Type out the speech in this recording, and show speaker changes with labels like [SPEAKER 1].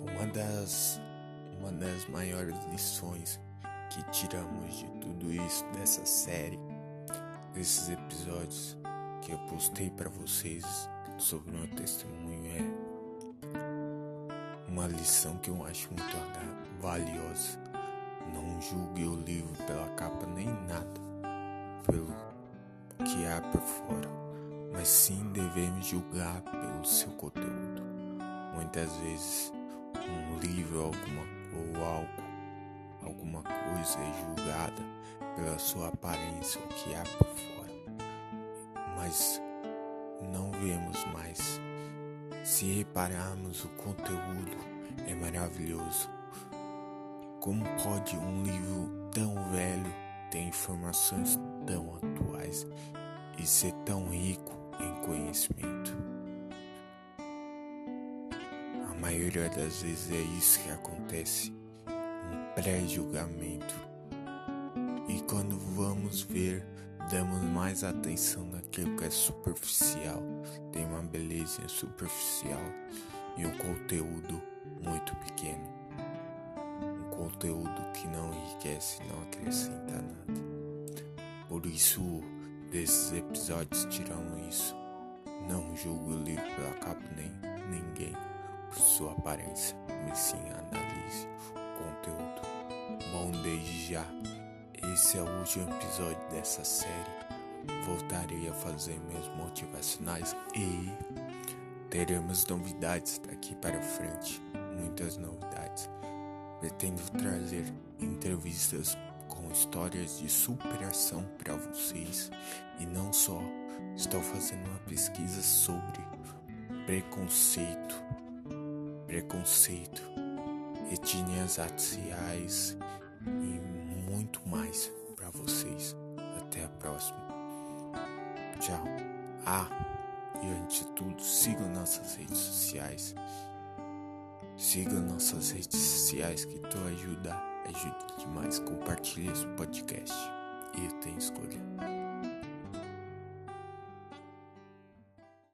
[SPEAKER 1] Uma das, uma das maiores lições que tiramos de tudo isso, dessa série, desses episódios que eu postei para vocês sobre o meu testemunho, é uma lição que eu acho muito valiosa. Não julgue o livro pela capa nem nada, pelo que há por fora, mas sim devemos julgar pelo seu conteúdo. Muitas vezes um livro alguma, ou algo, alguma coisa é julgada pela sua aparência, o que há por fora. Mas não vemos mais. Se repararmos o conteúdo é maravilhoso. Como pode um livro tão velho ter informações tão atuais e ser tão rico em conhecimento? Maioria das vezes é isso que acontece, um pré-julgamento. E quando vamos ver, damos mais atenção naquilo que é superficial, tem uma beleza superficial e um conteúdo muito pequeno. Um conteúdo que não enriquece, não acrescenta nada. Por isso, desses episódios tiramos isso. Não julgo o livro pela capa nem sua aparência, mas sim analise o conteúdo. Bom, desde já, esse é o último episódio dessa série. Voltarei a fazer meus motivacionais e teremos novidades daqui para frente, muitas novidades. Pretendo trazer entrevistas com histórias de superação para vocês e não só. Estou fazendo uma pesquisa sobre preconceito preconceito, etnias raciais e muito mais para vocês. Até a próxima. Tchau. Ah, e antes de tudo, sigam nossas redes sociais. Sigam nossas redes sociais que tu ajuda, ajuda demais. Compartilhe esse podcast. Eu tenho escolha.